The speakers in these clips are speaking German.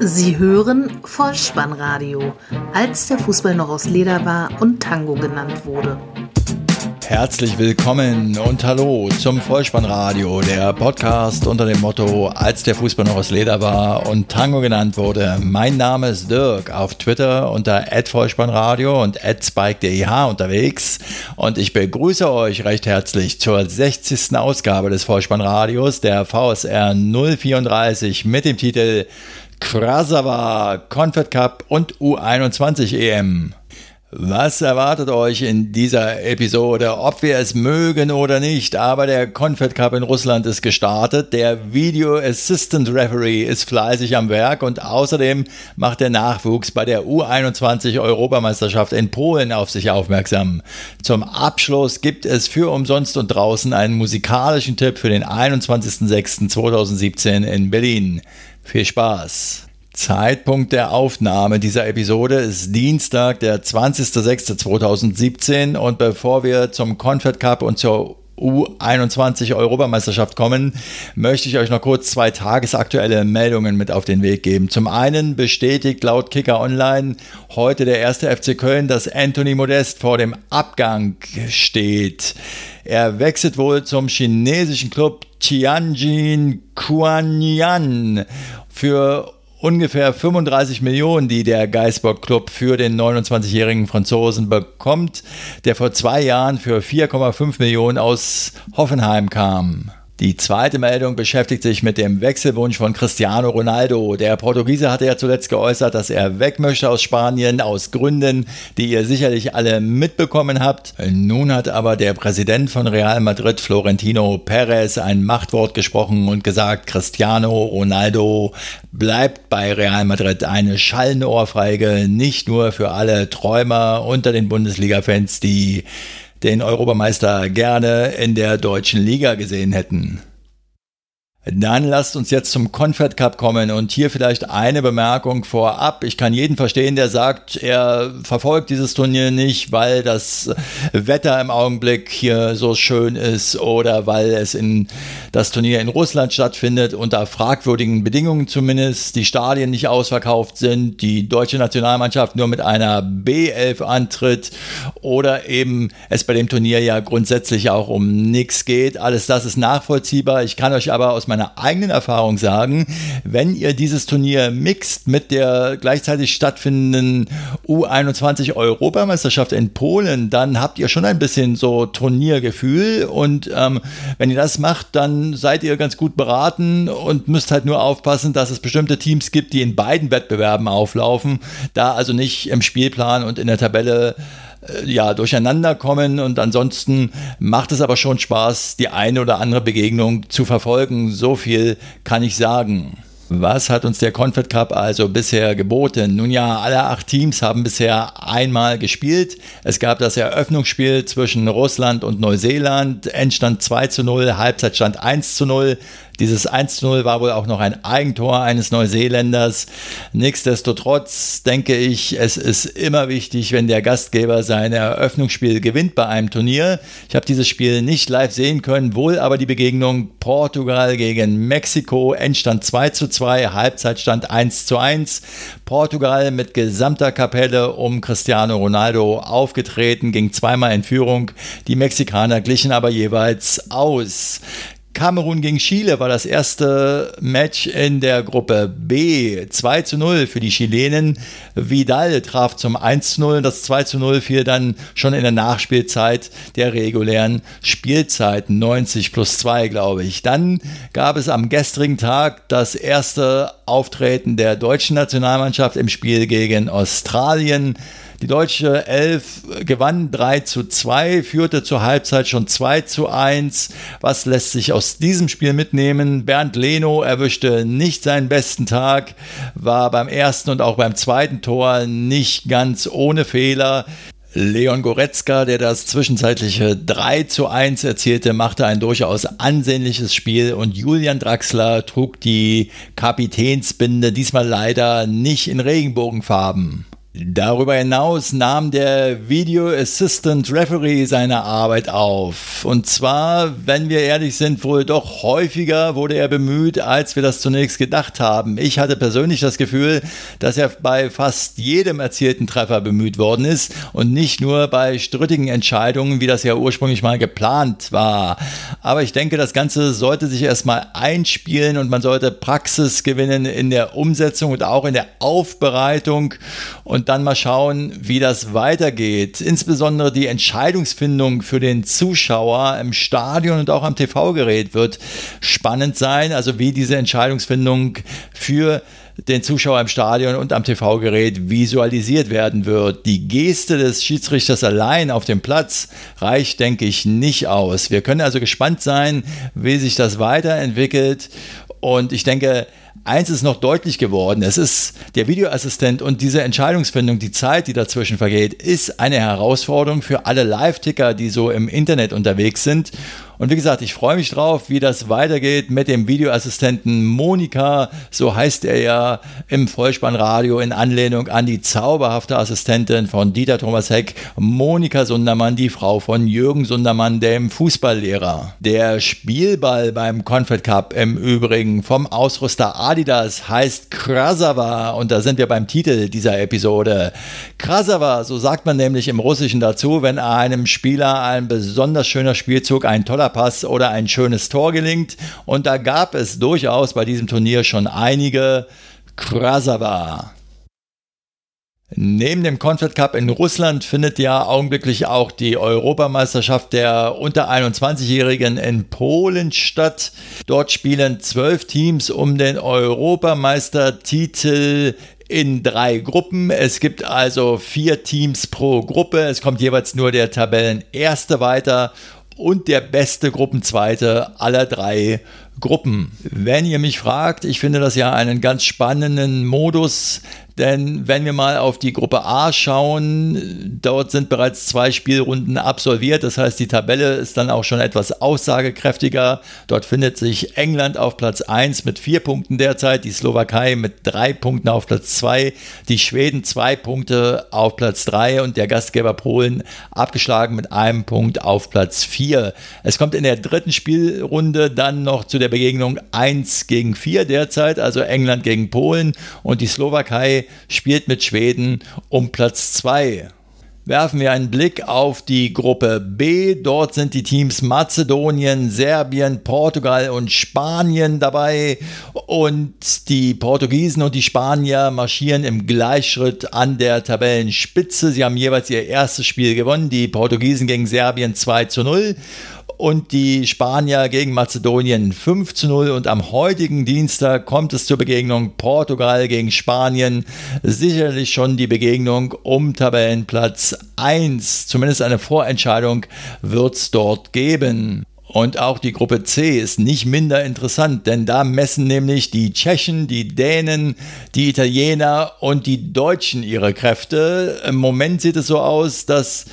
Sie hören Vollspannradio, als der Fußball noch aus Leder war und Tango genannt wurde. Herzlich willkommen und hallo zum Vollspannradio, der Podcast unter dem Motto, als der Fußball noch aus Leder war und Tango genannt wurde. Mein Name ist Dirk, auf Twitter unter @vollspannradio und @spike.deh unterwegs und ich begrüße euch recht herzlich zur 60. Ausgabe des Vollspannradios, der VSR 034 mit dem Titel Krasava, Confed Cup und U21 EM. Was erwartet euch in dieser Episode, ob wir es mögen oder nicht? Aber der Confed Cup in Russland ist gestartet. Der Video Assistant Referee ist fleißig am Werk und außerdem macht der Nachwuchs bei der U21 Europameisterschaft in Polen auf sich aufmerksam. Zum Abschluss gibt es für umsonst und draußen einen musikalischen Tipp für den 21.06.2017 in Berlin. Viel Spaß! Zeitpunkt der Aufnahme dieser Episode ist Dienstag, der 20.06.2017 und bevor wir zum Confed Cup und zur U21 Europameisterschaft kommen, möchte ich euch noch kurz zwei tagesaktuelle Meldungen mit auf den Weg geben. Zum einen bestätigt laut Kicker Online heute der erste FC Köln, dass Anthony Modest vor dem Abgang steht. Er wechselt wohl zum chinesischen Club Tianjin Quanyan für ungefähr 35 Millionen, die der Geisbock Club für den 29-jährigen Franzosen bekommt, der vor zwei Jahren für 4,5 Millionen aus Hoffenheim kam. Die zweite Meldung beschäftigt sich mit dem Wechselwunsch von Cristiano Ronaldo. Der Portugiese hatte ja zuletzt geäußert, dass er weg möchte aus Spanien aus Gründen, die ihr sicherlich alle mitbekommen habt. Nun hat aber der Präsident von Real Madrid, Florentino Perez, ein Machtwort gesprochen und gesagt, Cristiano Ronaldo bleibt bei Real Madrid eine schallende Ohrfeige, nicht nur für alle Träumer unter den Bundesliga-Fans, die den Europameister gerne in der deutschen Liga gesehen hätten. Dann lasst uns jetzt zum Confed Cup kommen und hier vielleicht eine Bemerkung vorab. Ich kann jeden verstehen, der sagt, er verfolgt dieses Turnier nicht, weil das Wetter im Augenblick hier so schön ist oder weil es in das Turnier in Russland stattfindet unter fragwürdigen Bedingungen zumindest, die Stadien nicht ausverkauft sind, die deutsche Nationalmannschaft nur mit einer B11 antritt oder eben es bei dem Turnier ja grundsätzlich auch um nichts geht. Alles das ist nachvollziehbar. Ich kann euch aber aus meiner meiner eigenen Erfahrung sagen, wenn ihr dieses Turnier mixt mit der gleichzeitig stattfindenden U21 Europameisterschaft in Polen, dann habt ihr schon ein bisschen so Turniergefühl. Und ähm, wenn ihr das macht, dann seid ihr ganz gut beraten und müsst halt nur aufpassen, dass es bestimmte Teams gibt, die in beiden Wettbewerben auflaufen, da also nicht im Spielplan und in der Tabelle ja, durcheinander kommen und ansonsten macht es aber schon Spaß, die eine oder andere Begegnung zu verfolgen. So viel kann ich sagen. Was hat uns der Confed Cup also bisher geboten? Nun ja, alle acht Teams haben bisher einmal gespielt. Es gab das Eröffnungsspiel zwischen Russland und Neuseeland. Endstand 2 zu 0, Halbzeitstand 1 zu 0. Dieses 1-0 war wohl auch noch ein Eigentor eines Neuseeländers. Nichtsdestotrotz denke ich, es ist immer wichtig, wenn der Gastgeber sein Eröffnungsspiel gewinnt bei einem Turnier. Ich habe dieses Spiel nicht live sehen können, wohl aber die Begegnung Portugal gegen Mexiko, Endstand 2 zu 2, Halbzeitstand 1 zu 1. Portugal mit gesamter Kapelle um Cristiano Ronaldo aufgetreten, ging zweimal in Führung. Die Mexikaner glichen aber jeweils aus. Kamerun gegen Chile war das erste Match in der Gruppe B. 2 zu 0 für die Chilenen. Vidal traf zum 1 zu 0. Das 2 zu 0 fiel dann schon in der Nachspielzeit der regulären Spielzeit. 90 plus 2, glaube ich. Dann gab es am gestrigen Tag das erste Auftreten der deutschen Nationalmannschaft im Spiel gegen Australien. Die deutsche Elf gewann 3 zu 2, führte zur Halbzeit schon 2 zu 1. Was lässt sich aus diesem Spiel mitnehmen? Bernd Leno erwischte nicht seinen besten Tag, war beim ersten und auch beim zweiten Tor nicht ganz ohne Fehler. Leon Goretzka, der das zwischenzeitliche 3 zu 1 erzielte, machte ein durchaus ansehnliches Spiel und Julian Draxler trug die Kapitänsbinde diesmal leider nicht in Regenbogenfarben. Darüber hinaus nahm der Video Assistant Referee seine Arbeit auf. Und zwar, wenn wir ehrlich sind, wohl doch häufiger wurde er bemüht, als wir das zunächst gedacht haben. Ich hatte persönlich das Gefühl, dass er bei fast jedem erzielten Treffer bemüht worden ist und nicht nur bei strittigen Entscheidungen, wie das ja ursprünglich mal geplant war. Aber ich denke, das Ganze sollte sich erstmal einspielen und man sollte Praxis gewinnen in der Umsetzung und auch in der Aufbereitung und dann mal schauen, wie das weitergeht. Insbesondere die Entscheidungsfindung für den Zuschauer im Stadion und auch am TV-Gerät wird spannend sein. Also wie diese Entscheidungsfindung für den Zuschauer im Stadion und am TV-Gerät visualisiert werden wird. Die Geste des Schiedsrichters allein auf dem Platz reicht, denke ich, nicht aus. Wir können also gespannt sein, wie sich das weiterentwickelt. Und ich denke, eins ist noch deutlich geworden. Es ist der Videoassistent und diese Entscheidungsfindung, die Zeit, die dazwischen vergeht, ist eine Herausforderung für alle Live-Ticker, die so im Internet unterwegs sind. Und wie gesagt, ich freue mich drauf, wie das weitergeht mit dem Videoassistenten Monika, so heißt er ja im Vollspannradio in Anlehnung an die zauberhafte Assistentin von Dieter Thomas Heck, Monika Sundermann, die Frau von Jürgen Sundermann, dem Fußballlehrer. Der Spielball beim Confed Cup im Übrigen vom Ausrüster Adidas heißt Krasava und da sind wir beim Titel dieser Episode. Krasava, so sagt man nämlich im Russischen dazu, wenn einem Spieler ein besonders schöner Spielzug, ein toller Pass oder ein schönes Tor gelingt. Und da gab es durchaus bei diesem Turnier schon einige. Krasava. Neben dem Confed Cup in Russland findet ja augenblicklich auch die Europameisterschaft der unter 21-Jährigen in Polen statt. Dort spielen zwölf Teams um den Europameistertitel in drei Gruppen. Es gibt also vier Teams pro Gruppe. Es kommt jeweils nur der Tabellenerste weiter und der beste Gruppenzweite aller drei Gruppen. Wenn ihr mich fragt, ich finde das ja einen ganz spannenden Modus, denn wenn wir mal auf die Gruppe A schauen, dort sind bereits zwei Spielrunden absolviert. Das heißt, die Tabelle ist dann auch schon etwas aussagekräftiger. Dort findet sich England auf Platz 1 mit vier Punkten derzeit, die Slowakei mit drei Punkten auf Platz 2, die Schweden zwei Punkte auf Platz 3 und der Gastgeber Polen abgeschlagen mit einem Punkt auf Platz 4. Es kommt in der dritten Spielrunde dann noch zu der Begegnung 1 gegen 4 derzeit, also England gegen Polen und die Slowakei spielt mit Schweden um Platz 2. Werfen wir einen Blick auf die Gruppe B. Dort sind die Teams Mazedonien, Serbien, Portugal und Spanien dabei. Und die Portugiesen und die Spanier marschieren im Gleichschritt an der Tabellenspitze. Sie haben jeweils ihr erstes Spiel gewonnen. Die Portugiesen gegen Serbien 2 zu 0 und die Spanier gegen Mazedonien 5 zu 0 und am heutigen Dienstag kommt es zur Begegnung Portugal gegen Spanien. Sicherlich schon die Begegnung um Tabellenplatz 1. Zumindest eine Vorentscheidung wird es dort geben. Und auch die Gruppe C ist nicht minder interessant, denn da messen nämlich die Tschechen, die Dänen, die Italiener und die Deutschen ihre Kräfte. Im Moment sieht es so aus, dass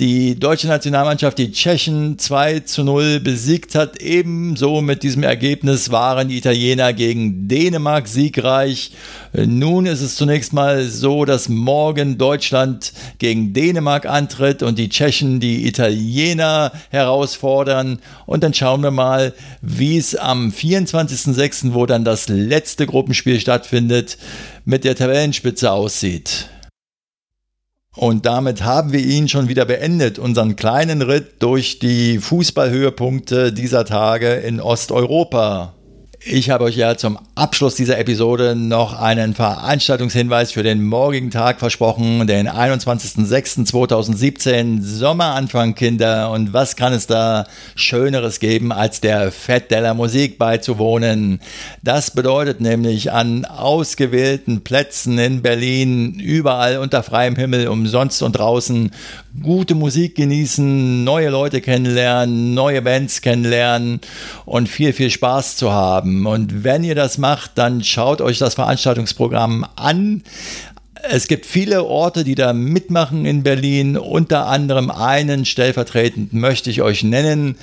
die deutsche Nationalmannschaft die Tschechen 2 zu 0 besiegt hat. Ebenso mit diesem Ergebnis waren die Italiener gegen Dänemark siegreich. Nun ist es zunächst mal so, dass morgen Deutschland gegen Dänemark antritt und die Tschechen die Italiener herausfordern. Und dann schauen wir mal, wie es am 24.06., wo dann das letzte Gruppenspiel stattfindet, mit der Tabellenspitze aussieht. Und damit haben wir ihn schon wieder beendet, unseren kleinen Ritt durch die Fußballhöhepunkte dieser Tage in Osteuropa. Ich habe euch ja zum Abschluss dieser Episode noch einen Veranstaltungshinweis für den morgigen Tag versprochen, den 21.06.2017, Sommeranfang, Kinder. Und was kann es da Schöneres geben, als der Fett der Musik beizuwohnen? Das bedeutet nämlich an ausgewählten Plätzen in Berlin, überall unter freiem Himmel, umsonst und draußen, gute Musik genießen, neue Leute kennenlernen, neue Bands kennenlernen und viel, viel Spaß zu haben haben. Und wenn ihr das macht, dann schaut euch das Veranstaltungsprogramm an. Es gibt viele Orte, die da mitmachen in Berlin. Unter anderem einen stellvertretend möchte ich euch nennen.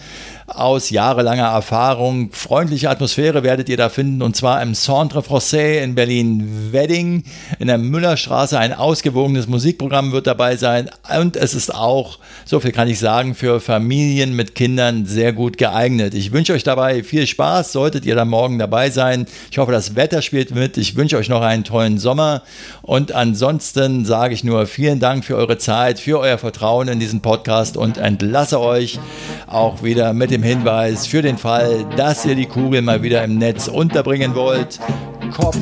Aus jahrelanger Erfahrung. Freundliche Atmosphäre werdet ihr da finden und zwar im Centre Français in Berlin-Wedding in der Müllerstraße. Ein ausgewogenes Musikprogramm wird dabei sein und es ist auch, so viel kann ich sagen, für Familien mit Kindern sehr gut geeignet. Ich wünsche euch dabei viel Spaß, solltet ihr da morgen dabei sein. Ich hoffe, das Wetter spielt mit. Ich wünsche euch noch einen tollen Sommer und ansonsten sage ich nur vielen Dank für eure Zeit, für euer Vertrauen in diesen Podcast und entlasse euch auch wieder mit dem Hinweis für den Fall, dass ihr die Kugel mal wieder im Netz unterbringen wollt. Kopf,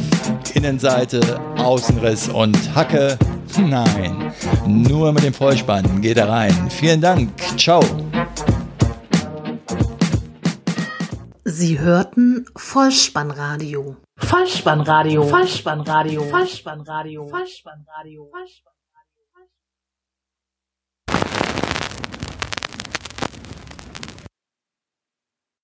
Innenseite, Außenriss und Hacke. Nein, nur mit dem Vollspann geht er rein. Vielen Dank. Ciao. Sie hörten Vollspannradio. Vollspannradio. Vollspannradio. Vollspannradio. Vollspannradio. Vollspannradio.